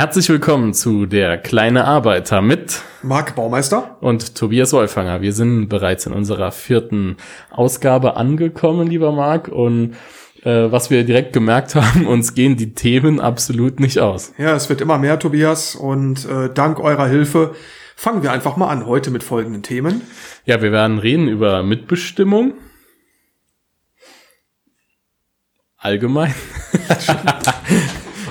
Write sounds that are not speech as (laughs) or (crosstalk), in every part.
Herzlich willkommen zu der kleine Arbeiter mit Marc Baumeister und Tobias Wolfanger. Wir sind bereits in unserer vierten Ausgabe angekommen, lieber Marc, und äh, was wir direkt gemerkt (laughs) haben, uns gehen die Themen absolut nicht aus. Ja, es wird immer mehr, Tobias, und äh, dank eurer Hilfe fangen wir einfach mal an heute mit folgenden Themen. Ja, wir werden reden über Mitbestimmung. Allgemein. (laughs)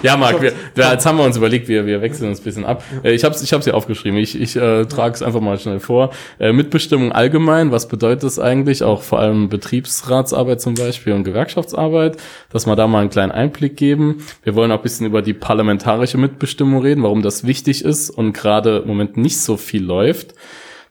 Ja, Marc, wir, wir, jetzt haben wir uns überlegt, wir, wir wechseln uns ein bisschen ab. Äh, ich habe es ich hab's hier aufgeschrieben, ich, ich äh, trage es einfach mal schnell vor. Äh, Mitbestimmung allgemein, was bedeutet das eigentlich? Auch vor allem Betriebsratsarbeit zum Beispiel und Gewerkschaftsarbeit, dass wir da mal einen kleinen Einblick geben. Wir wollen auch ein bisschen über die parlamentarische Mitbestimmung reden, warum das wichtig ist und gerade im Moment nicht so viel läuft.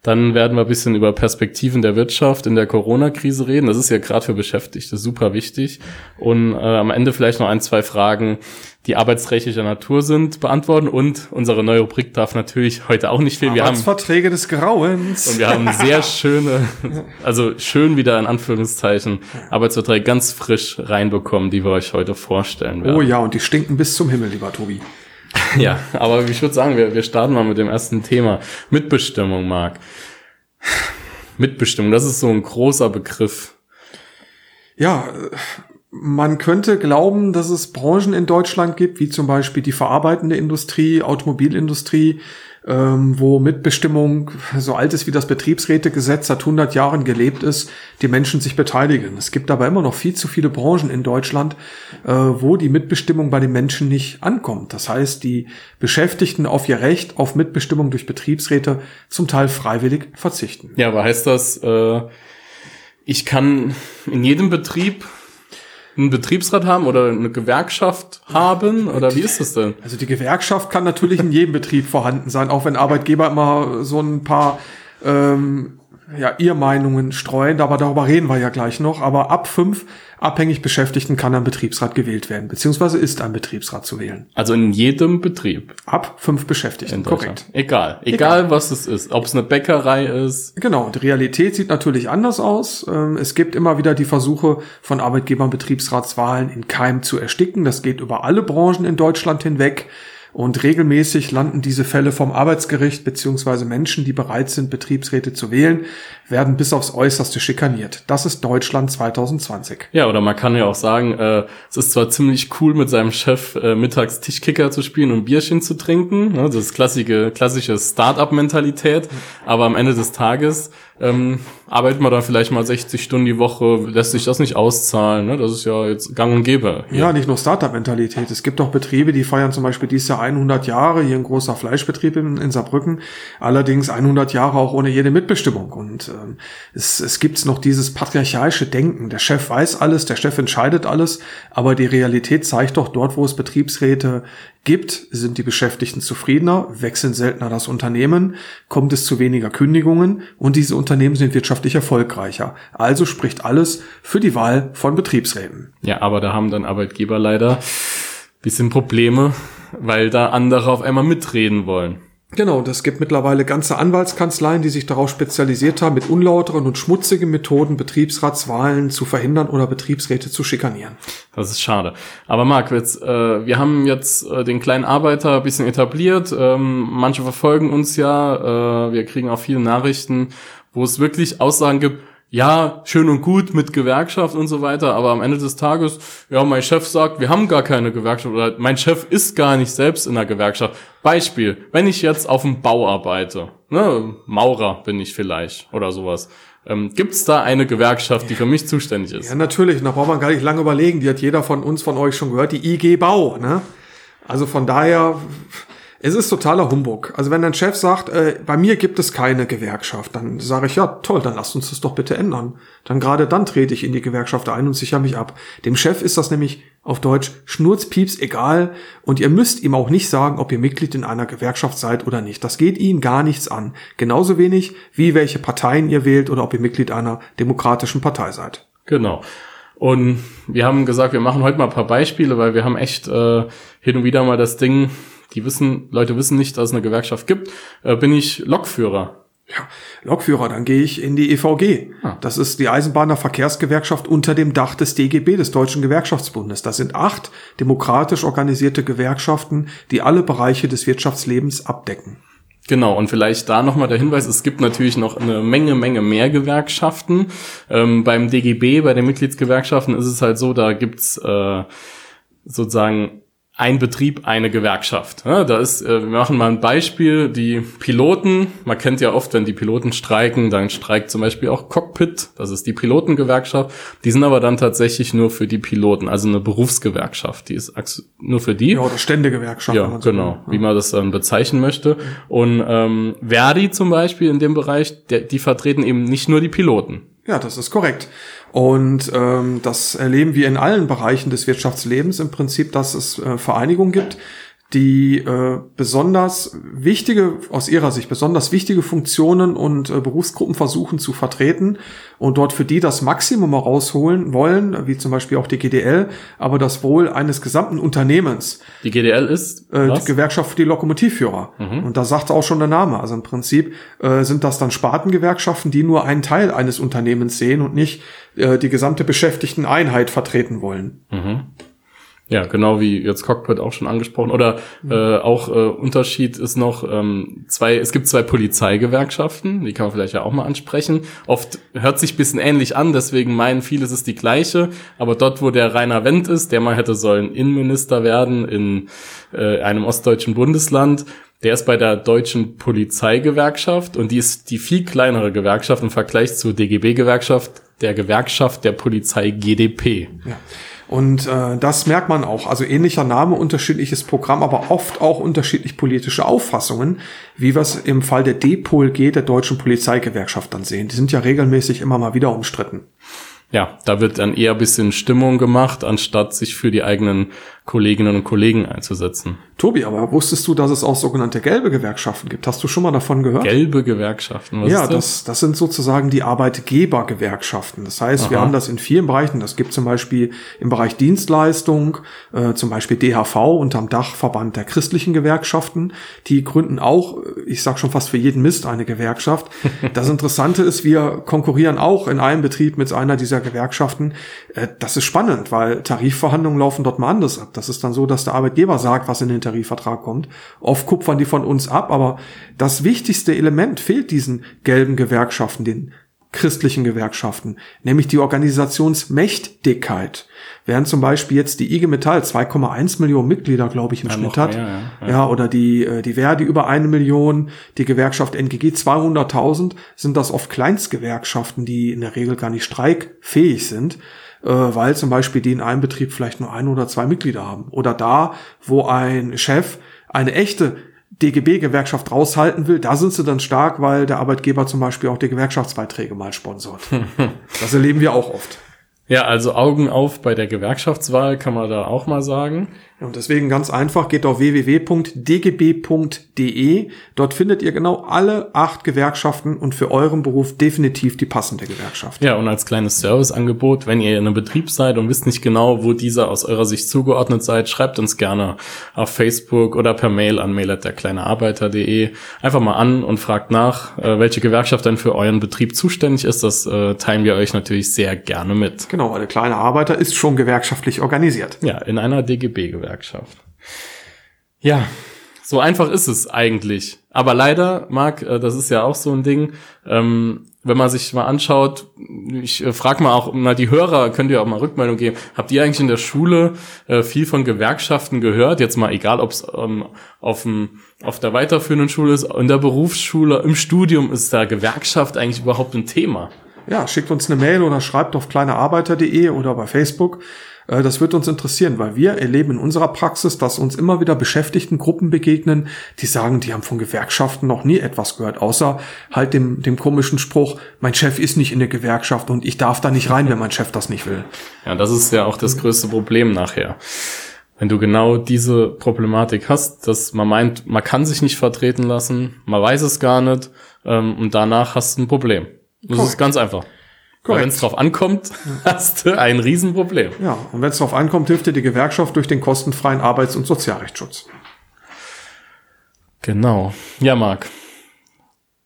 Dann werden wir ein bisschen über Perspektiven der Wirtschaft in der Corona-Krise reden. Das ist ja gerade für Beschäftigte super wichtig. Und äh, am Ende vielleicht noch ein, zwei Fragen, die arbeitsrechtlicher Natur sind, beantworten. Und unsere neue Rubrik darf natürlich heute auch nicht fehlen. Wir haben Verträge des Grauens. Und wir haben sehr schöne, also schön wieder in Anführungszeichen, Arbeitsverträge ganz frisch reinbekommen, die wir euch heute vorstellen werden. Oh ja, und die stinken bis zum Himmel, lieber Tobi. (laughs) Ja, aber ich würde sagen, wir, wir starten mal mit dem ersten Thema. Mitbestimmung, Marc. Mitbestimmung, das ist so ein großer Begriff. Ja, man könnte glauben, dass es Branchen in Deutschland gibt, wie zum Beispiel die verarbeitende Industrie, Automobilindustrie, ähm, wo Mitbestimmung so alt ist wie das Betriebsrätegesetz seit 100 Jahren gelebt ist, die Menschen sich beteiligen. Es gibt aber immer noch viel zu viele Branchen in Deutschland, äh, wo die Mitbestimmung bei den Menschen nicht ankommt. Das heißt, die Beschäftigten auf ihr Recht auf Mitbestimmung durch Betriebsräte zum Teil freiwillig verzichten. Ja, aber heißt das, äh, ich kann in jedem Betrieb einen Betriebsrat haben oder eine Gewerkschaft haben? Oder wie ist das denn? Also die Gewerkschaft kann natürlich in jedem Betrieb vorhanden sein, auch wenn Arbeitgeber immer so ein paar ähm, ja, ihr Meinungen streuen, aber darüber reden wir ja gleich noch. Aber ab fünf abhängig Beschäftigten kann ein Betriebsrat gewählt werden, beziehungsweise ist ein Betriebsrat zu wählen. Also in jedem Betrieb. Ab fünf Beschäftigten, korrekt. Egal. Egal, Egal, was es ist. Ob es eine Bäckerei ist. Genau. Die Realität sieht natürlich anders aus. Ähm, es gibt immer wieder die Versuche von Arbeitgebern, Betriebsratswahlen in Keim zu ersticken. Das geht über alle Branchen in Deutschland hinweg. Und regelmäßig landen diese Fälle vom Arbeitsgericht beziehungsweise Menschen, die bereit sind, Betriebsräte zu wählen, werden bis aufs Äußerste schikaniert. Das ist Deutschland 2020. Ja, oder man kann ja auch sagen, äh, es ist zwar ziemlich cool, mit seinem Chef äh, mittags Tischkicker zu spielen und Bierchen zu trinken, ne, das ist klassische, klassische Start-up-Mentalität, aber am Ende des Tages ähm, arbeitet man dann vielleicht mal 60 Stunden die Woche, lässt sich das nicht auszahlen. Ne? Das ist ja jetzt gang und gäbe. Hier. Ja, nicht nur Startup-Mentalität. Es gibt auch Betriebe, die feiern zum Beispiel dieses Jahr 100 Jahre, hier ein großer Fleischbetrieb in, in Saarbrücken, allerdings 100 Jahre auch ohne jede Mitbestimmung. Und ähm, es, es gibt noch dieses patriarchalische Denken. Der Chef weiß alles, der Chef entscheidet alles, aber die Realität zeigt doch dort, wo es Betriebsräte gibt, sind die Beschäftigten zufriedener, wechseln seltener das Unternehmen, kommt es zu weniger Kündigungen und diese Unternehmen sind wirtschaftlich erfolgreicher. Also spricht alles für die Wahl von Betriebsräten. Ja, aber da haben dann Arbeitgeber leider bisschen Probleme, weil da andere auf einmal mitreden wollen. Genau, das gibt mittlerweile ganze Anwaltskanzleien, die sich darauf spezialisiert haben, mit unlauteren und schmutzigen Methoden Betriebsratswahlen zu verhindern oder Betriebsräte zu schikanieren. Das ist schade. Aber Marc, jetzt, äh, wir haben jetzt äh, den kleinen Arbeiter ein bisschen etabliert. Ähm, manche verfolgen uns ja. Äh, wir kriegen auch viele Nachrichten, wo es wirklich Aussagen gibt, ja, schön und gut mit Gewerkschaft und so weiter, aber am Ende des Tages, ja, mein Chef sagt, wir haben gar keine Gewerkschaft oder mein Chef ist gar nicht selbst in der Gewerkschaft. Beispiel, wenn ich jetzt auf dem Bau arbeite, ne, Maurer bin ich vielleicht oder sowas. Ähm, Gibt es da eine Gewerkschaft, die für mich zuständig ist? Ja, natürlich. Da braucht man gar nicht lange überlegen. Die hat jeder von uns, von euch schon gehört. Die IG Bau. Ne? Also von daher es ist totaler Humbug. Also wenn dein Chef sagt, äh, bei mir gibt es keine Gewerkschaft, dann sage ich, ja, toll, dann lasst uns das doch bitte ändern. Dann gerade dann trete ich in die Gewerkschaft ein und sichere mich ab. Dem Chef ist das nämlich auf Deutsch schnurzpieps egal und ihr müsst ihm auch nicht sagen, ob ihr Mitglied in einer Gewerkschaft seid oder nicht. Das geht ihn gar nichts an. Genauso wenig wie welche Parteien ihr wählt oder ob ihr Mitglied einer demokratischen Partei seid. Genau. Und wir haben gesagt, wir machen heute mal ein paar Beispiele, weil wir haben echt äh, hin und wieder mal das Ding, die wissen, Leute wissen nicht, dass es eine Gewerkschaft gibt, äh, bin ich Lokführer. Ja, Lokführer, dann gehe ich in die EVG. Ah. Das ist die Eisenbahnerverkehrsgewerkschaft unter dem Dach des DGB, des Deutschen Gewerkschaftsbundes. Das sind acht demokratisch organisierte Gewerkschaften, die alle Bereiche des Wirtschaftslebens abdecken. Genau, und vielleicht da nochmal der Hinweis, es gibt natürlich noch eine Menge, Menge mehr Gewerkschaften. Ähm, beim DGB, bei den Mitgliedsgewerkschaften ist es halt so, da gibt's äh, sozusagen ein Betrieb, eine Gewerkschaft. Ja, da ist, äh, wir machen mal ein Beispiel, die Piloten, man kennt ja oft, wenn die Piloten streiken, dann streikt zum Beispiel auch Cockpit, das ist die Pilotengewerkschaft, die sind aber dann tatsächlich nur für die Piloten, also eine Berufsgewerkschaft, die ist nur für die. Ja, oder Ständegewerkschaft. Ja, so genau, ja. wie man das dann bezeichnen möchte. Und ähm, Verdi zum Beispiel in dem Bereich, der, die vertreten eben nicht nur die Piloten. Ja, das ist korrekt. Und ähm, das erleben wir in allen Bereichen des Wirtschaftslebens im Prinzip, dass es äh, Vereinigungen gibt, die äh, besonders wichtige, aus ihrer Sicht besonders wichtige Funktionen und äh, Berufsgruppen versuchen zu vertreten und dort für die das Maximum herausholen wollen, wie zum Beispiel auch die GDL, aber das Wohl eines gesamten Unternehmens. Die GDL ist äh, die Gewerkschaft für die Lokomotivführer. Mhm. Und da sagt auch schon der Name. Also im Prinzip äh, sind das dann Spartengewerkschaften, die nur einen Teil eines Unternehmens sehen und nicht äh, die gesamte Beschäftigteneinheit vertreten wollen. Mhm. Ja, genau wie jetzt Cockpit auch schon angesprochen. Oder äh, auch äh, Unterschied ist noch ähm, zwei, es gibt zwei Polizeigewerkschaften, die kann man vielleicht ja auch mal ansprechen. Oft hört sich bisschen ähnlich an, deswegen meinen viele, es ist die gleiche. Aber dort, wo der Rainer Wendt ist, der mal hätte sollen Innenminister werden in äh, einem ostdeutschen Bundesland, der ist bei der deutschen Polizeigewerkschaft und die ist die viel kleinere Gewerkschaft im Vergleich zur DGB-Gewerkschaft, der Gewerkschaft der Polizei GDP. Ja. Und äh, das merkt man auch. Also ähnlicher Name, unterschiedliches Programm, aber oft auch unterschiedlich politische Auffassungen, wie wir es im Fall der DPOLG, der Deutschen Polizeigewerkschaft, dann sehen. Die sind ja regelmäßig immer mal wieder umstritten. Ja, da wird dann eher bisschen Stimmung gemacht, anstatt sich für die eigenen Kolleginnen und Kollegen einzusetzen. Tobi, aber wusstest du, dass es auch sogenannte gelbe Gewerkschaften gibt? Hast du schon mal davon gehört? Gelbe Gewerkschaften, was ja, ist das? das? Das sind sozusagen die Arbeitgebergewerkschaften. Das heißt, Aha. wir haben das in vielen Bereichen. Das gibt zum Beispiel im Bereich Dienstleistung, äh, zum Beispiel DHV unterm Dachverband der christlichen Gewerkschaften. Die gründen auch, ich sag schon fast für jeden Mist eine Gewerkschaft. (laughs) Das Interessante ist, wir konkurrieren auch in einem Betrieb mit einer dieser Gewerkschaften. Äh, das ist spannend, weil Tarifverhandlungen laufen dort mal anders ab. Das ist dann so, dass der Arbeitgeber sagt, was in den Tarifvertrag kommt. Oft kupfern die von uns ab, aber das wichtigste Element fehlt diesen gelben Gewerkschaften, den christlichen Gewerkschaften, nämlich die Organisationsmächtigkeit. Während zum Beispiel jetzt die IG Metall 2,1 Millionen Mitglieder, glaube ich, im ja, Schnitt hat. Mehr, ja, ja. ja, oder die, äh, die Verdi über eine Million, die Gewerkschaft NGG 200.000, sind das oft Kleinstgewerkschaften, die in der Regel gar nicht streikfähig sind äh, weil zum Beispiel die in einem Betrieb vielleicht nur ein oder zwei Mitglieder haben. Oder da, wo ein Chef eine echte DGB-Gewerkschaft raushalten will, da sind sie dann stark, weil der Arbeitgeber zum Beispiel auch die Gewerkschaftsbeiträge mal sponsort. (laughs) das erleben wir auch oft. Ja, also Augen auf bei der Gewerkschaftswahl kann man da auch mal sagen. Und deswegen ganz einfach, geht auf www.dgb.de. Dort findet ihr genau alle acht Gewerkschaften und für euren Beruf definitiv die passende Gewerkschaft. Ja, und als kleines Serviceangebot, wenn ihr in einem Betrieb seid und wisst nicht genau, wo dieser aus eurer Sicht zugeordnet seid, schreibt uns gerne auf Facebook oder per Mail an mail.derkleinearbeiter.de. Einfach mal an und fragt nach, äh, welche Gewerkschaft denn für euren Betrieb zuständig ist. Das äh, teilen wir euch natürlich sehr gerne mit. Genau, weil der kleine Arbeiter ist schon gewerkschaftlich organisiert. Ja, in einer DGB-Gewerkschaft. Gewerkschaft. Ja, so einfach ist es eigentlich. Aber leider, Marc, äh, das ist ja auch so ein Ding, ähm, wenn man sich mal anschaut, ich äh, frage mal auch mal die Hörer, könnt ihr auch mal Rückmeldung geben, habt ihr eigentlich in der Schule äh, viel von Gewerkschaften gehört? Jetzt mal egal, ob es ähm, auf, auf der weiterführenden Schule ist, in der Berufsschule, im Studium, ist da Gewerkschaft eigentlich überhaupt ein Thema? Ja, schickt uns eine Mail oder schreibt auf kleinearbeiter.de oder bei Facebook. Äh, das wird uns interessieren, weil wir erleben in unserer Praxis, dass uns immer wieder beschäftigten Gruppen begegnen, die sagen, die haben von Gewerkschaften noch nie etwas gehört, außer halt dem, dem komischen Spruch, mein Chef ist nicht in der Gewerkschaft und ich darf da nicht rein, wenn mein Chef das nicht will. Ja, das ist ja auch das größte Problem nachher. Wenn du genau diese Problematik hast, dass man meint, man kann sich nicht vertreten lassen, man weiß es gar nicht ähm, und danach hast du ein Problem. Das Correct. ist ganz einfach. Wenn es drauf ankommt, (laughs) hast du ein Riesenproblem. Ja, und wenn es drauf ankommt, hilft dir die Gewerkschaft durch den kostenfreien Arbeits- und Sozialrechtsschutz. Genau. Ja, Marc.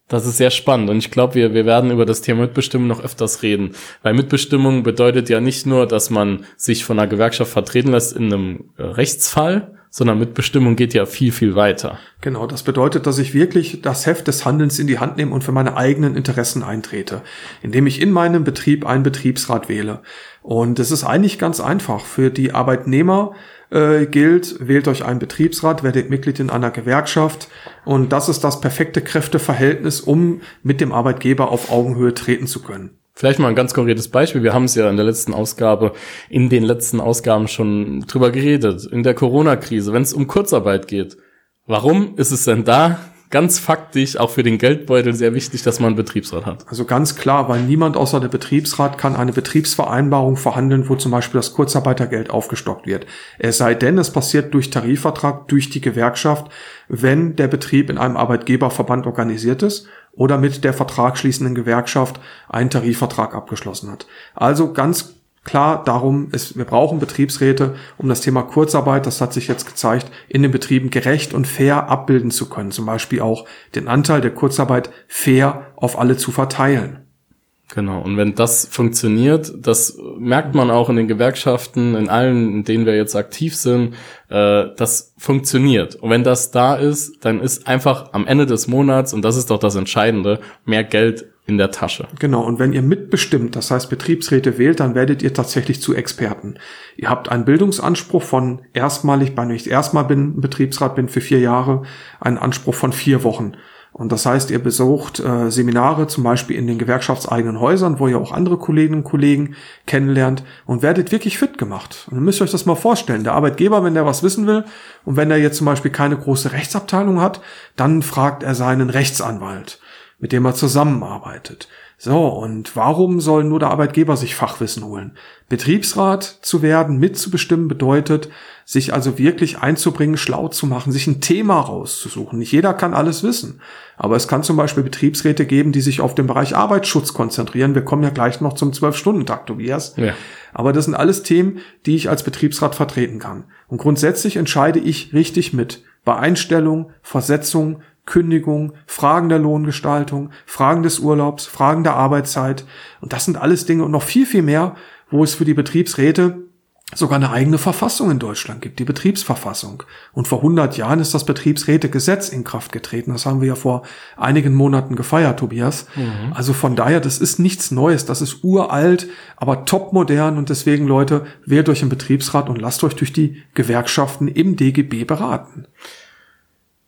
Das ist sehr spannend und ich glaube, wir, wir werden über das Thema Mitbestimmung noch öfters reden. Weil Mitbestimmung bedeutet ja nicht nur, dass man sich von einer Gewerkschaft vertreten lässt in einem äh, Rechtsfall, sondern Mitbestimmung geht ja viel, viel weiter. Genau, das bedeutet, dass ich wirklich das Heft des Handelns in die Hand nehme und für meine eigenen Interessen eintrete, indem ich in meinem Betrieb einen Betriebsrat wähle. Und es ist eigentlich ganz einfach. Für die Arbeitnehmer äh, gilt, wählt euch einen Betriebsrat, werdet Mitglied in einer Gewerkschaft und das ist das perfekte Kräfteverhältnis, um mit dem Arbeitgeber auf Augenhöhe treten zu können. Vielleicht mal ein ganz konkretes Beispiel. Wir haben es ja in der letzten Ausgabe, in den letzten Ausgaben schon drüber geredet. In der Corona-Krise, wenn es um Kurzarbeit geht. Warum ist es denn da ganz faktisch auch für den Geldbeutel sehr wichtig, dass man einen Betriebsrat hat. Also ganz klar, weil niemand außer der Betriebsrat kann eine Betriebsvereinbarung verhandeln, wo zum Beispiel das Kurzarbeitergeld aufgestockt wird. Es sei denn, es passiert durch Tarifvertrag, durch die Gewerkschaft, wenn der Betrieb in einem Arbeitgeberverband organisiert ist oder mit der vertragsschließenden Gewerkschaft einen Tarifvertrag abgeschlossen hat. Also ganz Klar, darum ist, wir brauchen Betriebsräte, um das Thema Kurzarbeit, das hat sich jetzt gezeigt, in den Betrieben gerecht und fair abbilden zu können. Zum Beispiel auch den Anteil der Kurzarbeit fair auf alle zu verteilen. Genau. Und wenn das funktioniert, das merkt man auch in den Gewerkschaften, in allen, in denen wir jetzt aktiv sind, äh, das funktioniert. Und wenn das da ist, dann ist einfach am Ende des Monats, und das ist doch das Entscheidende, mehr Geld in der Tasche. Genau, und wenn ihr mitbestimmt, das heißt Betriebsräte wählt, dann werdet ihr tatsächlich zu Experten. Ihr habt einen Bildungsanspruch von erstmalig, wenn ich erstmal bin, Betriebsrat bin für vier Jahre, einen Anspruch von vier Wochen. Und das heißt, ihr besucht äh, Seminare zum Beispiel in den gewerkschaftseigenen Häusern, wo ihr auch andere Kolleginnen und Kollegen kennenlernt und werdet wirklich fit gemacht. Und dann müsst ihr euch das mal vorstellen. Der Arbeitgeber, wenn der was wissen will und wenn er jetzt zum Beispiel keine große Rechtsabteilung hat, dann fragt er seinen Rechtsanwalt mit dem er zusammenarbeitet. So, und warum soll nur der Arbeitgeber sich Fachwissen holen? Betriebsrat zu werden, mitzubestimmen, bedeutet, sich also wirklich einzubringen, schlau zu machen, sich ein Thema rauszusuchen. Nicht jeder kann alles wissen. Aber es kann zum Beispiel Betriebsräte geben, die sich auf den Bereich Arbeitsschutz konzentrieren. Wir kommen ja gleich noch zum Zwölf-Stunden-Tag, Tobias. Ja. Aber das sind alles Themen, die ich als Betriebsrat vertreten kann. Und grundsätzlich entscheide ich richtig mit. Bei Einstellung, Versetzung, Kündigung, Fragen der Lohngestaltung, Fragen des Urlaubs, Fragen der Arbeitszeit. Und das sind alles Dinge und noch viel, viel mehr, wo es für die Betriebsräte sogar eine eigene Verfassung in Deutschland gibt, die Betriebsverfassung. Und vor 100 Jahren ist das Betriebsrätegesetz in Kraft getreten. Das haben wir ja vor einigen Monaten gefeiert, Tobias. Mhm. Also von daher, das ist nichts Neues. Das ist uralt, aber topmodern. Und deswegen, Leute, wählt euch im Betriebsrat und lasst euch durch die Gewerkschaften im DGB beraten.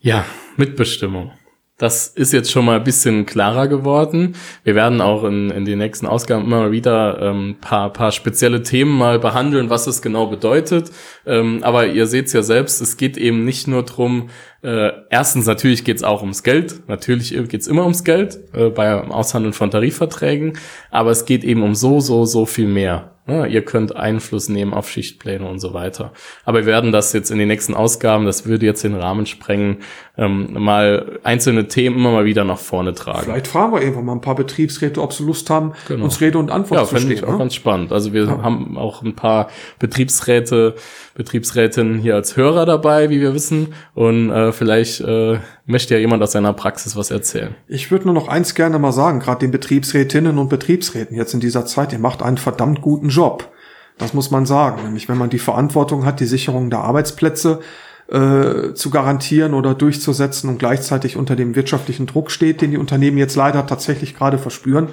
Ja, Mitbestimmung. Das ist jetzt schon mal ein bisschen klarer geworden. Wir werden auch in, in den nächsten Ausgaben immer wieder ähm, paar, paar spezielle Themen mal behandeln, was es genau bedeutet. Ähm, aber ihr seht es ja selbst, es geht eben nicht nur drum. äh, erstens natürlich geht es auch ums Geld. Natürlich geht es immer ums Geld äh, beim Aushandeln von Tarifverträgen. Aber es geht eben um so, so, so viel mehr. Ja, ihr könnt Einfluss nehmen auf Schichtpläne und so weiter. Aber wir werden das jetzt in den nächsten Ausgaben, das würde jetzt den Rahmen sprengen, ähm, mal einzelne Themen immer mal wieder nach vorne tragen. Vielleicht fragen wir irgendwann mal ein paar Betriebsräte, ob sie Lust haben, genau. uns Rede und Antwort ja, zu stehen. Ich auch ne? ganz spannend. Also wir ja. haben auch ein paar Betriebsräte, Betriebsrätinnen hier als Hörer dabei, wie wir wissen. Und äh, vielleicht äh, möchte ja jemand aus seiner Praxis was erzählen. Ich würde nur noch eins gerne mal sagen, gerade den Betriebsrätinnen und Betriebsräten jetzt in dieser Zeit, ihr macht einen verdammt guten Job. Das muss man sagen. Nämlich wenn man die Verantwortung hat, die Sicherung der Arbeitsplätze äh, zu garantieren oder durchzusetzen und gleichzeitig unter dem wirtschaftlichen Druck steht, den die Unternehmen jetzt leider tatsächlich gerade verspüren,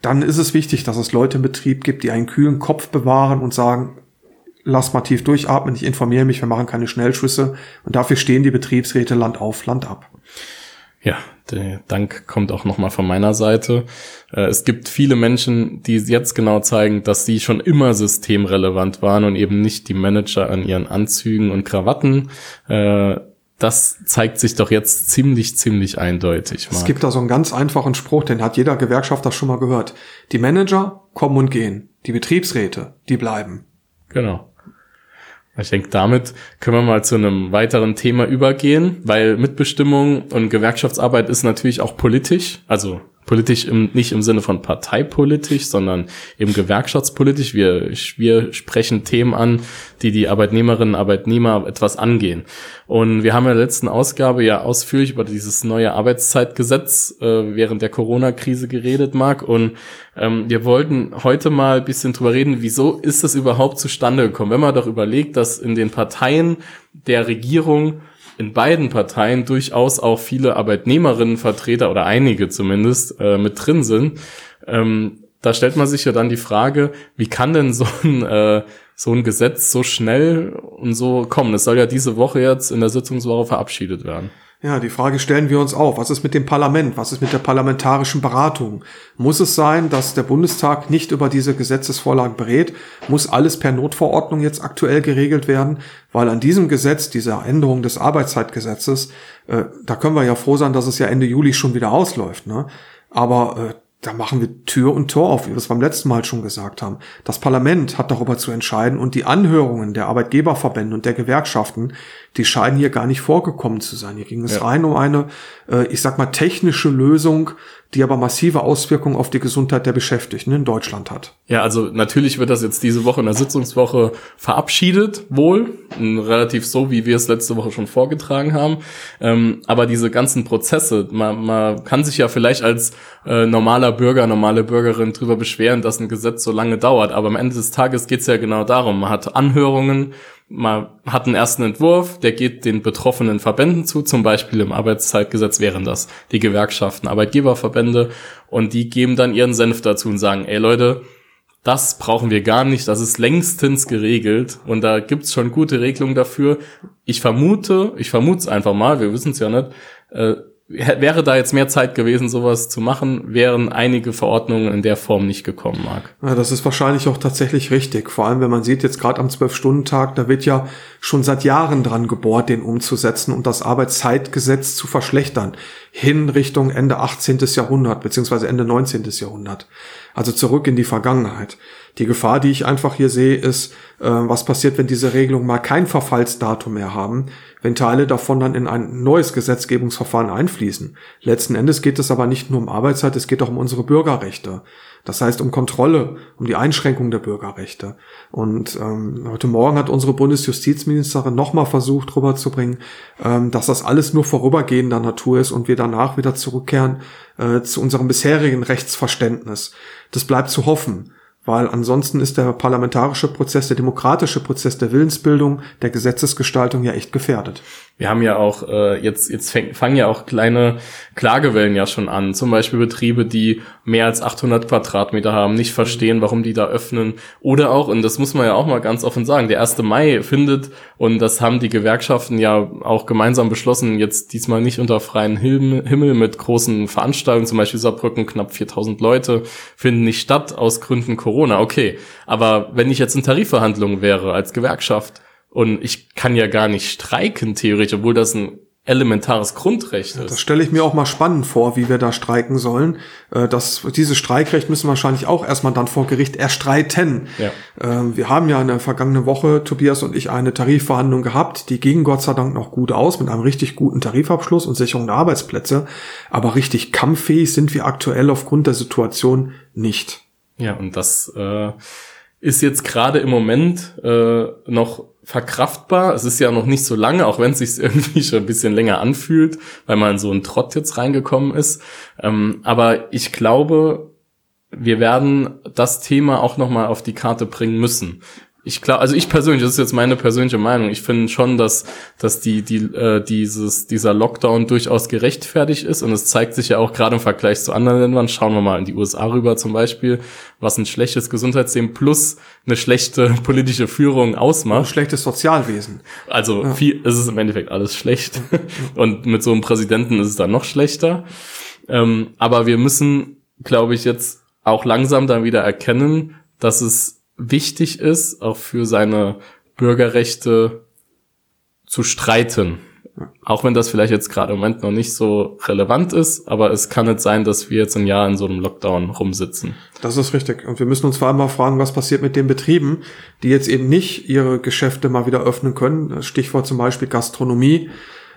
dann ist es wichtig, dass es Leute im Betrieb gibt, die einen kühlen Kopf bewahren und sagen, lass mal tief durchatmen, ich informiere mich, wir machen keine Schnellschüsse und dafür stehen die Betriebsräte Land auf, Land ab. Ja, der Dank kommt auch nochmal von meiner Seite. Äh, es gibt viele Menschen, die jetzt genau zeigen, dass sie schon immer systemrelevant waren und eben nicht die Manager an ihren Anzügen und Krawatten. Äh, das zeigt sich doch jetzt ziemlich, ziemlich eindeutig. Marc. Es gibt da so einen ganz einfachen Spruch, den hat jeder Gewerkschafter schon mal gehört. Die Manager kommen und gehen. Die Betriebsräte, die bleiben. Genau. Ich denke, damit können wir mal zu einem weiteren Thema übergehen, weil Mitbestimmung und Gewerkschaftsarbeit ist natürlich auch politisch, also politisch im, nicht im Sinne von parteipolitisch, sondern eben gewerkschaftspolitisch. Wir, wir sprechen Themen an, die die Arbeitnehmerinnen und Arbeitnehmer etwas angehen. Und wir haben in der letzten Ausgabe ja ausführlich über dieses neue Arbeitszeitgesetz äh, während der Corona-Krise geredet, Marc. Und ähm, wir wollten heute mal ein bisschen drüber reden, wieso ist das überhaupt zustande gekommen? Wenn man doch überlegt, dass in den Parteien der Regierung in beiden Parteien durchaus auch viele Arbeitnehmerinnenvertreter oder einige zumindest äh, mit drin sind. Ähm, da stellt man sich ja dann die Frage, wie kann denn so ein, äh, so ein Gesetz so schnell und so kommen? Es soll ja diese Woche jetzt in der Sitzungswoche verabschiedet werden. Ja, die Frage stellen wir uns auch. Was ist mit dem Parlament? Was ist mit der parlamentarischen Beratung? Muss es sein, dass der Bundestag nicht über diese Gesetzesvorlagen berät? Muss alles per Notverordnung jetzt aktuell geregelt werden? Weil an diesem Gesetz, dieser Änderung des Arbeitszeitgesetzes, äh, da können wir ja froh sein, dass es ja Ende Juli schon wieder ausläuft. Ne? Aber äh, da machen wir Tür und Tor auf, wie wir es beim letzten Mal schon gesagt haben. Das Parlament hat darüber zu entscheiden und die Anhörungen der Arbeitgeberverbände und der Gewerkschaften, die scheinen hier gar nicht vorgekommen zu sein. Hier ging es ja. rein um eine, äh, ich sag mal, technische Lösung, die aber massive Auswirkungen auf die Gesundheit der Beschäftigten in Deutschland hat. Ja, also natürlich wird das jetzt diese Woche in der Sitzungswoche verabschiedet, wohl, relativ so, wie wir es letzte Woche schon vorgetragen haben. Ähm, aber diese ganzen Prozesse, man, man kann sich ja vielleicht als äh, normaler Bürger, normale Bürgerin drüber beschweren, dass ein Gesetz so lange dauert. Aber am Ende des Tages geht es ja genau darum, man hat Anhörungen, man hat einen ersten Entwurf, der geht den betroffenen Verbänden zu, zum Beispiel im Arbeitszeitgesetz wären das die Gewerkschaften, Arbeitgeberverbände, und die geben dann ihren Senf dazu und sagen, ey Leute, das brauchen wir gar nicht, das ist längstens geregelt und da gibt's schon gute Regelungen dafür. Ich vermute, ich vermute es einfach mal, wir wissen es ja nicht, äh, wäre da jetzt mehr Zeit gewesen, sowas zu machen, wären einige Verordnungen in der Form nicht gekommen, Marc. Ja, das ist wahrscheinlich auch tatsächlich richtig. Vor allem, wenn man sieht, jetzt gerade am Zwölf-Stunden-Tag, da wird ja schon seit Jahren dran gebohrt, den umzusetzen und das Arbeitszeitgesetz zu verschlechtern. Hin Richtung Ende 18. Jahrhundert, beziehungsweise Ende 19. Jahrhundert. Also zurück in die Vergangenheit. Die Gefahr, die ich einfach hier sehe, ist, äh, was passiert, wenn diese Regelungen mal kein Verfallsdatum mehr haben, wenn Teile davon dann in ein neues Gesetzgebungsverfahren einfließen. Letzten Endes geht es aber nicht nur um Arbeitszeit, es geht auch um unsere Bürgerrechte. Das heißt um Kontrolle, um die Einschränkung der Bürgerrechte. Und ähm, heute Morgen hat unsere Bundesjustizministerin nochmal versucht rüberzubringen, ähm, dass das alles nur vorübergehender Natur ist und wir danach wieder zurückkehren äh, zu unserem bisherigen Rechtsverständnis. Das bleibt zu hoffen weil ansonsten ist der parlamentarische Prozess, der demokratische Prozess der Willensbildung, der Gesetzesgestaltung ja echt gefährdet. Wir haben ja auch äh, jetzt jetzt fäng, fangen ja auch kleine Klagewellen ja schon an, zum Beispiel Betriebe, die mehr als 800 Quadratmeter haben, nicht verstehen, warum die da öffnen, oder auch und das muss man ja auch mal ganz offen sagen, der 1. Mai findet und das haben die Gewerkschaften ja auch gemeinsam beschlossen, jetzt diesmal nicht unter freien Himmel mit großen Veranstaltungen, zum Beispiel Saarbrücken knapp 4000 Leute finden nicht statt aus Gründen Corona Corona, okay. Aber wenn ich jetzt in Tarifverhandlungen wäre als Gewerkschaft und ich kann ja gar nicht streiken, theoretisch, obwohl das ein elementares Grundrecht ist. das stelle ich mir auch mal spannend vor, wie wir da streiken sollen. Äh, das, dieses Streikrecht müssen wir wahrscheinlich auch erstmal dann vor Gericht erstreiten. Ja. Ähm, wir haben ja in der vergangenen Woche, Tobias und ich, eine Tarifverhandlung gehabt. Die ging Gott sei Dank noch gut aus mit einem richtig guten Tarifabschluss und Sicherung der Arbeitsplätze. Aber richtig kampffähig sind wir aktuell aufgrund der Situation nicht. Ja, und das äh, ist jetzt gerade im Moment äh, noch verkraftbar. Es ist ja noch nicht so lange, auch wenn es sich irgendwie schon ein bisschen länger anfühlt, weil man so ein Trott jetzt reingekommen ist. Ähm, aber ich glaube, wir werden das Thema auch noch mal auf die Karte bringen müssen ich glaube, also ich persönlich, das ist jetzt meine persönliche Meinung, ich finde schon, dass, dass die, die, äh, dieses, dieser Lockdown durchaus gerechtfertigt ist und es zeigt sich ja auch gerade im Vergleich zu anderen Ländern, schauen wir mal in die USA rüber zum Beispiel, was ein schlechtes Gesundheitssystem plus eine schlechte (laughs) politische Führung ausmacht. Ein schlechtes Sozialwesen. Also ja. viel, ist es im Endeffekt alles schlecht (laughs) und mit so einem Präsidenten ist es dann noch schlechter. Ähm, aber wir müssen, glaube ich, jetzt auch langsam dann wieder erkennen, dass es wichtig ist, auch für seine Bürgerrechte zu streiten. Auch wenn das vielleicht jetzt gerade im Moment noch nicht so relevant ist, aber es kann nicht sein, dass wir jetzt ein Jahr in so einem Lockdown rumsitzen. Das ist richtig. Und wir müssen uns vor allem mal fragen, was passiert mit den Betrieben, die jetzt eben nicht ihre Geschäfte mal wieder öffnen können. Stichwort zum Beispiel Gastronomie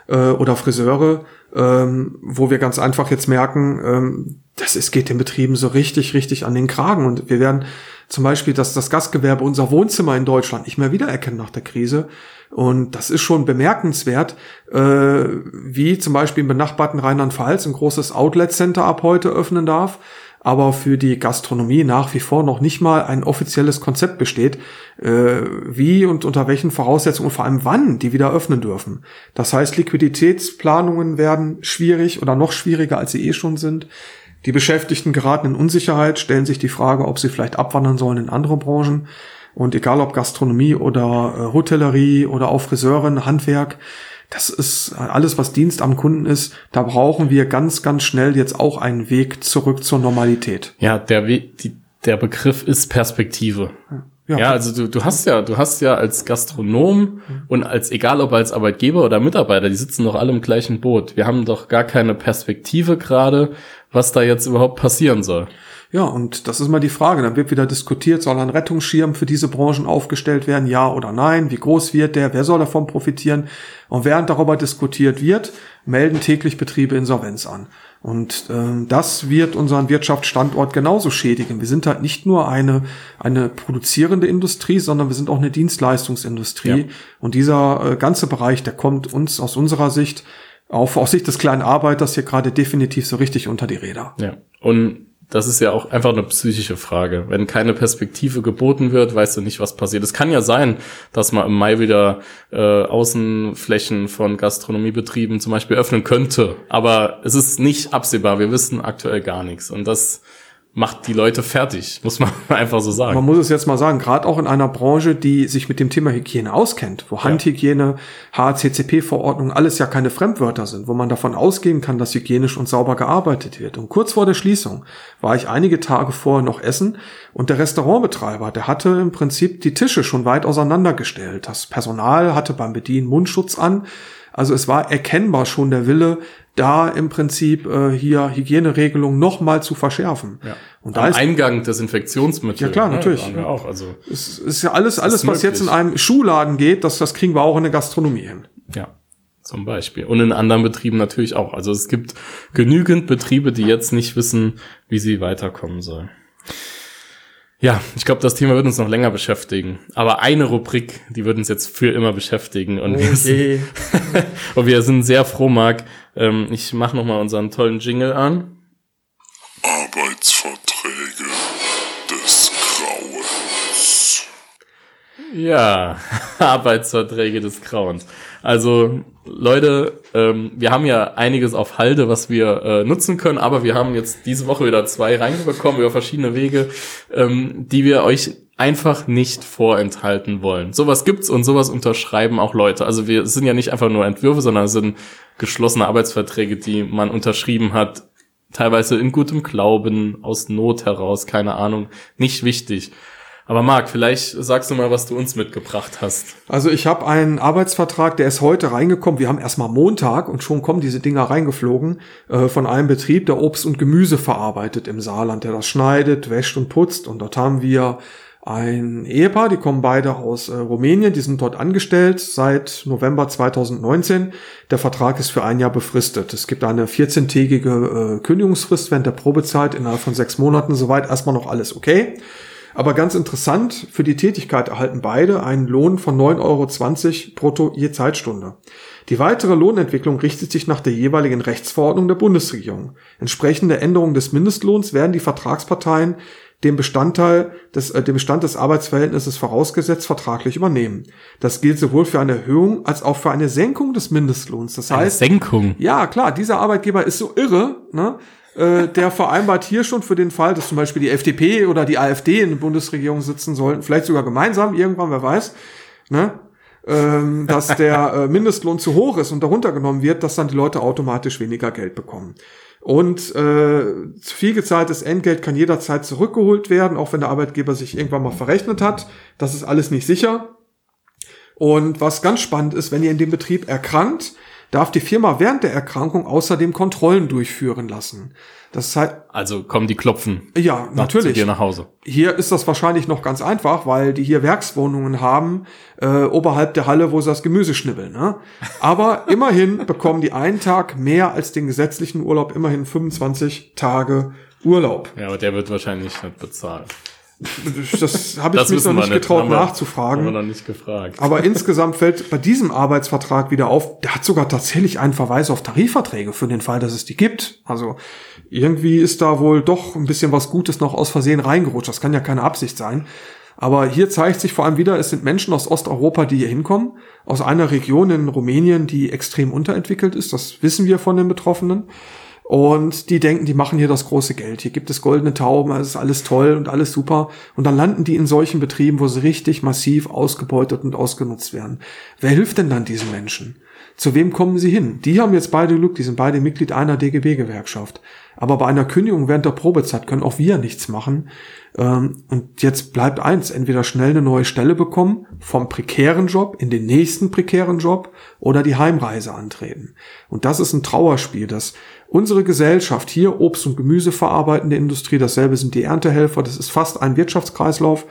äh, oder Friseure, ähm, wo wir ganz einfach jetzt merken, ähm, das ist, geht den Betrieben so richtig, richtig an den Kragen. Und wir werden zum Beispiel das, das Gastgewerbe, unser Wohnzimmer in Deutschland nicht mehr wiedererkennen nach der Krise. Und das ist schon bemerkenswert, äh, wie zum Beispiel im benachbarten Rheinland-Pfalz ein großes Outlet-Center ab heute öffnen darf aber für die Gastronomie nach wie vor noch nicht mal ein offizielles Konzept besteht, äh, wie und unter welchen Voraussetzungen und vor allem wann die wieder öffnen dürfen. Das heißt, Liquiditätsplanungen werden schwierig oder noch schwieriger, als sie eh schon sind. Die Beschäftigten geraten in Unsicherheit, stellen sich die Frage, ob sie vielleicht abwandern sollen in andere Branchen. Und egal ob Gastronomie oder äh, Hotellerie oder auch Friseurin, Handwerk, das ist alles, was Dienst am Kunden ist. Da brauchen wir ganz, ganz schnell jetzt auch einen Weg zurück zur Normalität. Ja, der Weg, die, der Begriff ist Perspektive. Ja, ja also du, du hast ja, du hast ja als Gastronom und als, egal ob als Arbeitgeber oder Mitarbeiter, die sitzen doch alle im gleichen Boot. Wir haben doch gar keine Perspektive gerade, was da jetzt überhaupt passieren soll. Ja, und das ist mal die Frage. Dann wird wieder diskutiert, soll ein Rettungsschirm für diese Branchen aufgestellt werden, ja oder nein? Wie groß wird der? Wer soll davon profitieren? Und während darüber diskutiert wird, melden täglich Betriebe Insolvenz an. Und äh, das wird unseren Wirtschaftsstandort genauso schädigen. Wir sind halt nicht nur eine, eine produzierende Industrie, sondern wir sind auch eine Dienstleistungsindustrie. Ja. Und dieser äh, ganze Bereich, der kommt uns aus unserer Sicht, auch aus Sicht des kleinen Arbeiters hier gerade definitiv so richtig unter die Räder. Ja. Und das ist ja auch einfach eine psychische Frage. Wenn keine Perspektive geboten wird, weißt du nicht, was passiert. Es kann ja sein, dass man im Mai wieder äh, Außenflächen von Gastronomiebetrieben zum Beispiel öffnen könnte. Aber es ist nicht absehbar. Wir wissen aktuell gar nichts. Und das macht die Leute fertig, muss man (laughs) einfach so sagen. Man muss es jetzt mal sagen, gerade auch in einer Branche, die sich mit dem Thema Hygiene auskennt, wo Handhygiene, HACCP-Verordnung alles ja keine Fremdwörter sind, wo man davon ausgehen kann, dass hygienisch und sauber gearbeitet wird. Und kurz vor der Schließung war ich einige Tage vorher noch essen und der Restaurantbetreiber, der hatte im Prinzip die Tische schon weit auseinandergestellt. Das Personal hatte beim Bedienen Mundschutz an. Also es war erkennbar schon der Wille, da im Prinzip äh, hier Hygieneregelungen nochmal zu verschärfen. Ja. Und da Am ist Eingang des Infektionsmittels. Ja klar, natürlich. Ne, auch, also es ist ja alles, alles, was jetzt in einem Schuhladen geht, das, das kriegen wir auch in der Gastronomie hin. Ja. Zum Beispiel. Und in anderen Betrieben natürlich auch. Also es gibt genügend Betriebe, die jetzt nicht wissen, wie sie weiterkommen sollen. Ja, ich glaube, das Thema wird uns noch länger beschäftigen. Aber eine Rubrik, die wird uns jetzt für immer beschäftigen. Und, okay. wir, sind, (laughs) und wir sind sehr froh, Marc. Ähm, ich mache nochmal unseren tollen Jingle an. Arbeitsverträge des Grauens. Ja, (laughs) Arbeitsverträge des Grauens. Also Leute, ähm, wir haben ja einiges auf Halde, was wir äh, nutzen können, aber wir haben jetzt diese Woche wieder zwei reingebekommen über verschiedene Wege, ähm, die wir euch einfach nicht vorenthalten wollen. Sowas gibt's und sowas unterschreiben auch Leute. Also wir sind ja nicht einfach nur Entwürfe, sondern sind geschlossene Arbeitsverträge, die man unterschrieben hat, teilweise in gutem Glauben, aus Not heraus, keine Ahnung, nicht wichtig. Aber Marc, vielleicht sagst du mal, was du uns mitgebracht hast. Also ich habe einen Arbeitsvertrag, der ist heute reingekommen. Wir haben erstmal Montag und schon kommen diese Dinger reingeflogen äh, von einem Betrieb, der Obst und Gemüse verarbeitet im Saarland, der das schneidet, wäscht und putzt. Und dort haben wir ein Ehepaar, die kommen beide aus äh, Rumänien, die sind dort angestellt seit November 2019. Der Vertrag ist für ein Jahr befristet. Es gibt eine 14-tägige äh, Kündigungsfrist während der Probezeit innerhalb von sechs Monaten. Soweit erstmal noch alles okay. Aber ganz interessant, für die Tätigkeit erhalten beide einen Lohn von 9,20 Euro brutto je Zeitstunde. Die weitere Lohnentwicklung richtet sich nach der jeweiligen Rechtsverordnung der Bundesregierung. Entsprechende Änderungen des Mindestlohns werden die Vertragsparteien dem Bestandteil des, äh, dem Bestand des Arbeitsverhältnisses vorausgesetzt vertraglich übernehmen. Das gilt sowohl für eine Erhöhung als auch für eine Senkung des Mindestlohns. Das heißt, eine Senkung. Ja, klar, dieser Arbeitgeber ist so irre, ne? Äh, der vereinbart hier schon für den Fall, dass zum Beispiel die FDP oder die AfD in der Bundesregierung sitzen sollten, vielleicht sogar gemeinsam irgendwann, wer weiß, ne? ähm, dass der (laughs) äh, Mindestlohn zu hoch ist und darunter genommen wird, dass dann die Leute automatisch weniger Geld bekommen. Und äh, zu viel gezahltes Entgelt kann jederzeit zurückgeholt werden, auch wenn der Arbeitgeber sich irgendwann mal verrechnet hat. Das ist alles nicht sicher. Und was ganz spannend ist, wenn ihr in dem Betrieb erkrankt, darf die Firma während der Erkrankung außerdem Kontrollen durchführen lassen. Das halt also kommen die klopfen. Ja, natürlich. Zu dir nach Hause. Hier ist das wahrscheinlich noch ganz einfach, weil die hier Werkswohnungen haben äh, oberhalb der Halle, wo sie das Gemüse schnibbeln. Ne? Aber (laughs) immerhin bekommen die einen Tag mehr als den gesetzlichen Urlaub, immerhin 25 Tage Urlaub. Ja, aber der wird wahrscheinlich nicht bezahlt. Das habe ich Das mich noch nicht getraut Haben nachzufragen. Haben wir noch nicht gefragt. Aber insgesamt fällt bei diesem Arbeitsvertrag wieder auf, der hat sogar tatsächlich einen Verweis auf Tarifverträge für den Fall, dass es die gibt. Also irgendwie ist da wohl doch ein bisschen was Gutes noch aus Versehen reingerutscht. Das kann ja keine Absicht sein. Aber hier zeigt sich vor allem wieder, es sind Menschen aus Osteuropa, die hier hinkommen, aus einer Region in Rumänien, die extrem unterentwickelt ist. Das wissen wir von den Betroffenen. Und die denken, die machen hier das große Geld. Hier gibt es goldene Tauben, es ist alles toll und alles super. Und dann landen die in solchen Betrieben, wo sie richtig massiv ausgebeutet und ausgenutzt werden. Wer hilft denn dann diesen Menschen? Zu wem kommen sie hin? Die haben jetzt beide Glück, die sind beide Mitglied einer DGB-Gewerkschaft. Aber bei einer Kündigung während der Probezeit können auch wir nichts machen. Ähm, Und jetzt bleibt eins, entweder schnell eine neue Stelle bekommen, vom prekären Job in den nächsten prekären Job oder die Heimreise antreten. Und das ist ein Trauerspiel, dass unsere Gesellschaft hier Obst und Gemüse verarbeitende Industrie, dasselbe sind die Erntehelfer, das ist fast ein Wirtschaftskreislauf,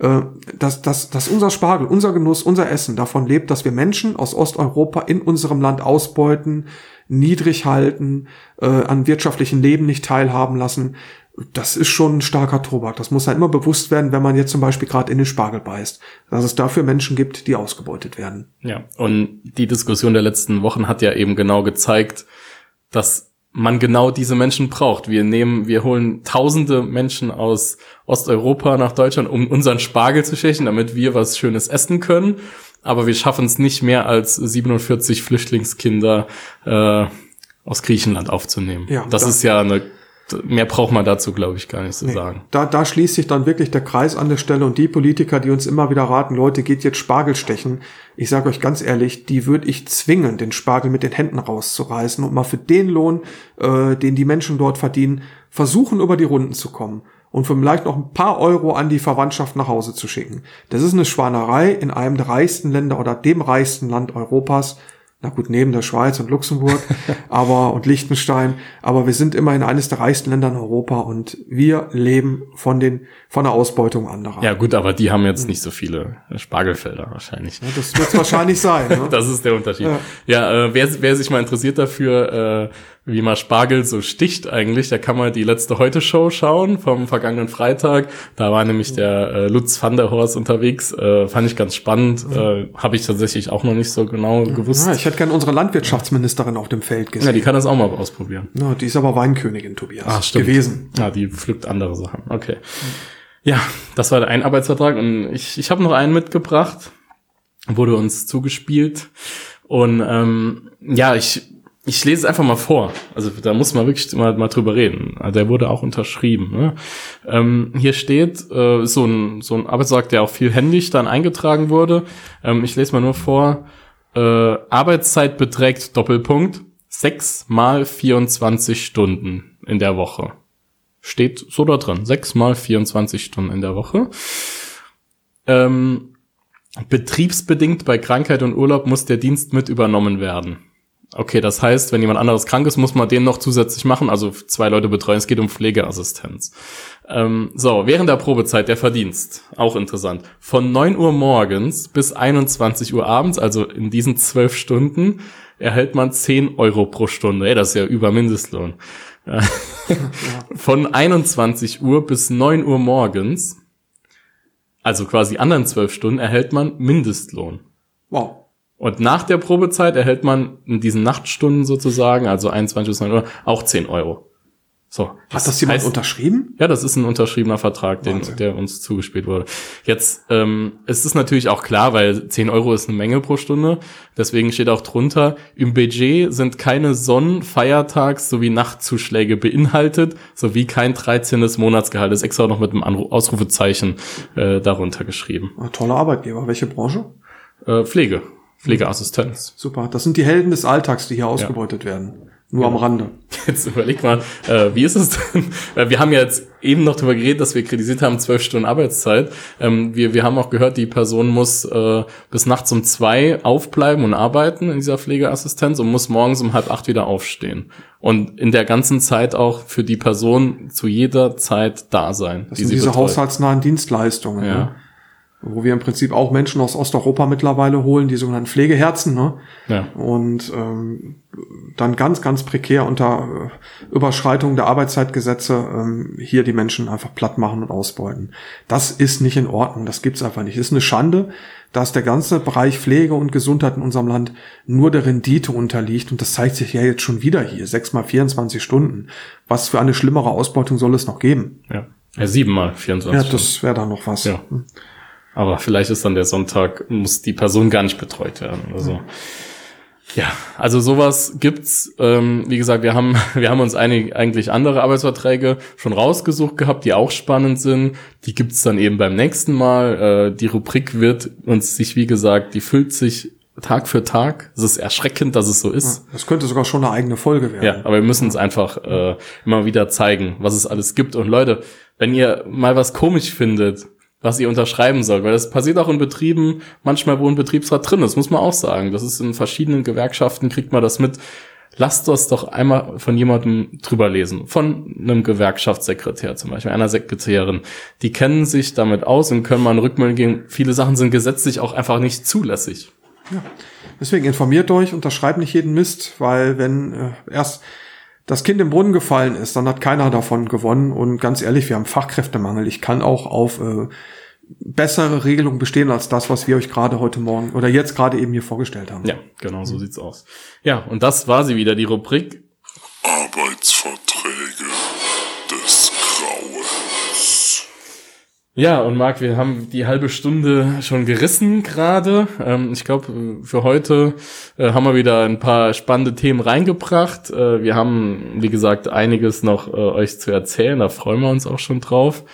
äh, dass, dass, dass unser Spargel, unser Genuss, unser Essen davon lebt, dass wir Menschen aus Osteuropa in unserem Land ausbeuten, niedrig halten, äh, an wirtschaftlichen Leben nicht teilhaben lassen. Das ist schon ein starker Tobak. Das muss ja immer bewusst werden, wenn man jetzt zum Beispiel gerade in den Spargel beißt, dass es dafür Menschen gibt, die ausgebeutet werden. Ja, und die Diskussion der letzten Wochen hat ja eben genau gezeigt, dass man genau diese Menschen braucht. Wir nehmen, wir holen tausende Menschen aus Osteuropa nach Deutschland, um unseren Spargel zu stechen, damit wir was Schönes essen können. Aber wir schaffen es nicht mehr als 47 Flüchtlingskinder äh, aus Griechenland aufzunehmen. Ja, das da- ist ja eine, mehr braucht man dazu, glaube ich, gar nicht zu sagen. Da, da schließt sich dann wirklich der Kreis an der Stelle und die Politiker, die uns immer wieder raten, Leute, geht jetzt Spargel stechen. Ich sage euch ganz ehrlich, die würde ich zwingen, den Spargel mit den Händen rauszureißen und mal für den Lohn, äh, den die Menschen dort verdienen, versuchen über die Runden zu kommen und vielleicht noch ein paar Euro an die Verwandtschaft nach Hause zu schicken. Das ist eine Schwanerei in einem der reichsten Länder oder dem reichsten Land Europas. Na gut, neben der Schweiz und Luxemburg, (laughs) aber und Liechtenstein, aber wir sind immerhin eines der reichsten Länder in Europa und wir leben von den von der Ausbeutung anderer. Ja gut, aber die haben jetzt nicht so viele Spargelfelder wahrscheinlich. Das wird wahrscheinlich sein. Ne? (laughs) Das ist der Unterschied. Ja. Ja, äh, wer, wer sich mal interessiert dafür, äh, wie man Spargel so sticht eigentlich, da kann man die letzte Heute-Show schauen vom vergangenen Freitag. Da war nämlich der äh, Lutz van der Horst unterwegs. Äh, fand ich ganz spannend. Äh, Habe ich tatsächlich auch noch nicht so genau gewusst. Ja, ich hätte gerne unsere Landwirtschaftsministerin auf dem Feld Ja, gesehen. die kann das auch mal ausprobieren. Ja, die ist aber Weinkönigin, Tobias. Ah, stimmt. Gewesen. Ja, die pflückt andere Sachen. Okay. Ja, das war der ein Arbeitsvertrag und ich, ich habe noch einen mitgebracht, wurde uns zugespielt und ähm, ja, ich ich lese es einfach mal vor. Also da muss man wirklich mal, mal drüber reden. Also, Der wurde auch unterschrieben. Ne? Ähm, hier steht äh, so ein so ein Arbeitsvertrag, der auch viel händisch dann eingetragen wurde. Ähm, ich lese mal nur vor. Äh, Arbeitszeit beträgt Doppelpunkt sechs mal 24 Stunden in der Woche. Steht so da drin. Sechs mal 24 Stunden in der Woche. Ähm, betriebsbedingt bei Krankheit und Urlaub muss der Dienst mit übernommen werden. Okay, das heißt, wenn jemand anderes krank ist, muss man den noch zusätzlich machen, also zwei Leute betreuen. Es geht um Pflegeassistenz. Ähm, so, während der Probezeit der Verdienst, auch interessant, von 9 Uhr morgens bis 21 Uhr abends, also in diesen zwölf Stunden, erhält man 10 Euro pro Stunde. Ey, das ist ja über Mindestlohn. (laughs) Von 21 Uhr bis 9 Uhr morgens, also quasi anderen zwölf Stunden, erhält man Mindestlohn. Wow. Und nach der Probezeit erhält man in diesen Nachtstunden sozusagen, also 21 bis 9 Uhr, auch 10 Euro. So. Hat das jemand heißt- unterschrieben? Ja, das ist ein unterschriebener Vertrag, den, Wahnsinn. der uns zugespielt wurde. Jetzt ähm, es ist natürlich auch klar, weil 10 Euro ist eine Menge pro Stunde. Deswegen steht auch drunter, im Budget sind keine Sonnen-, Feiertags- sowie Nachtzuschläge beinhaltet, sowie kein 13. Monatsgehalt. Das ist extra noch mit einem Anru Ausrufezeichen äh, darunter geschrieben. Ah, toller Arbeitgeber. Welche Branche? Äh, Pflege, Pflegeassistenz. Super. Das sind die Helden des Alltags, die hier ausgebeutet werden. Nur am Rande. (laughs) Jetzt überleg mal, äh, wie ist es denn? Weil (laughs) Wir haben ja jetzt eben noch darüber geredet, dass wir kritisiert haben, zwölf Stunden Arbeitszeit. Ähm, wir, wir haben auch gehört, die Person muss äh, bis nachts um zwei aufbleiben und arbeiten in dieser Pflegeassistenz und muss morgens um halb acht wieder aufstehen. Und in der ganzen Zeit auch für die Person zu jeder Zeit da sein. Das die sind diese betreut. haushaltsnahen Dienstleistungen. Ja. Ne? Wo wir im Prinzip auch Menschen aus Osteuropa mittlerweile holen, die sogenannten Pflegeherzen, ne? Ja. Und ähm, dann ganz, ganz prekär unter äh, Überschreitung der Arbeitszeitgesetze ähm, hier die Menschen einfach platt machen und ausbeuten. Das ist nicht in Ordnung, das gibt's einfach nicht. Das ist eine Schande, dass der ganze Bereich Pflege und Gesundheit in unserem Land nur der Rendite unterliegt. Und das zeigt sich ja jetzt schon wieder hier, sechs mal 24 Stunden. Was für eine schlimmere Ausbeutung soll es noch geben? Ja. Ja, siebenmal 24 Ja, das wäre dann noch was. Ja. Aber vielleicht ist dann der Sonntag, muss die Person gar nicht betreut werden oder so. Ja, also sowas gibt's. Ähm, wie gesagt, wir haben, (laughs) wir haben uns einig, eigentlich andere Arbeitsverträge schon rausgesucht gehabt, die auch spannend sind. Die gibt's dann eben beim nächsten Mal. Äh, die Rubrik wird uns sich, wie gesagt, die füllt sich Tag für Tag. Es ist erschreckend, dass es so ist. Das könnte sogar schon eine eigene Folge werden. Ja, aber wir müssen es einfach äh, immer wieder zeigen, was es alles gibt. Und Leute, wenn ihr mal was komisch findet, was ihr unterschreiben sollt, weil das passiert auch in Betrieben, manchmal wo ein Betriebsrat drin ist, muss man auch sagen. Das ist in verschiedenen Gewerkschaften, kriegt man das mit. Lasst das doch einmal von jemandem drüber lesen. Von einem Gewerkschaftssekretär zum Beispiel, einer Sekretärin. Die kennen sich damit aus und können mal eine Rückmeldung geben. Viele Sachen sind gesetzlich auch einfach nicht zulässig. Deswegen informiert euch, unterschreibt nicht jeden Mist, weil wenn äh, erst das Kind im Brunnen gefallen ist, dann hat keiner davon gewonnen. Und ganz ehrlich, wir haben Fachkräftemangel. Ich kann auch auf äh, bessere Regelungen bestehen als das, was wir euch gerade heute Morgen oder jetzt gerade eben hier vorgestellt haben. Ja, genau so sieht's aus. Ja, und das war sie wieder, die Rubrik Arbeitsverträge Ja, und Marc, wir haben die halbe Stunde schon gerissen gerade. Ähm, ich glaube, für heute äh, haben wir wieder ein paar spannende Themen reingebracht. Äh, wir haben, wie gesagt, einiges noch äh, euch zu erzählen. Da freuen wir uns auch schon drauf.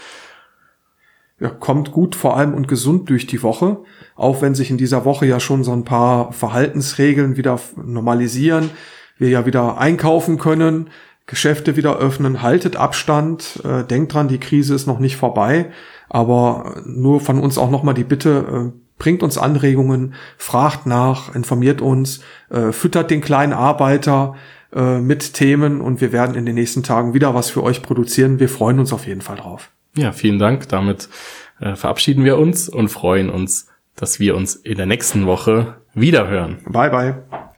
Ja, kommt gut vor allem und gesund durch die Woche, auch wenn sich in dieser Woche ja schon so ein paar Verhaltensregeln wieder normalisieren, wir ja wieder einkaufen können, Geschäfte wieder öffnen, haltet Abstand, äh, denkt dran, die Krise ist noch nicht vorbei, aber nur von uns auch nochmal die Bitte, äh, bringt uns Anregungen, fragt nach, informiert uns, äh, füttert den kleinen Arbeiter äh, mit Themen und wir werden in den nächsten Tagen wieder was für euch produzieren. Wir freuen uns auf jeden Fall drauf. Ja, vielen Dank. Damit verabschieden wir uns und freuen uns, dass wir uns in der nächsten Woche wiederhören. Bye bye.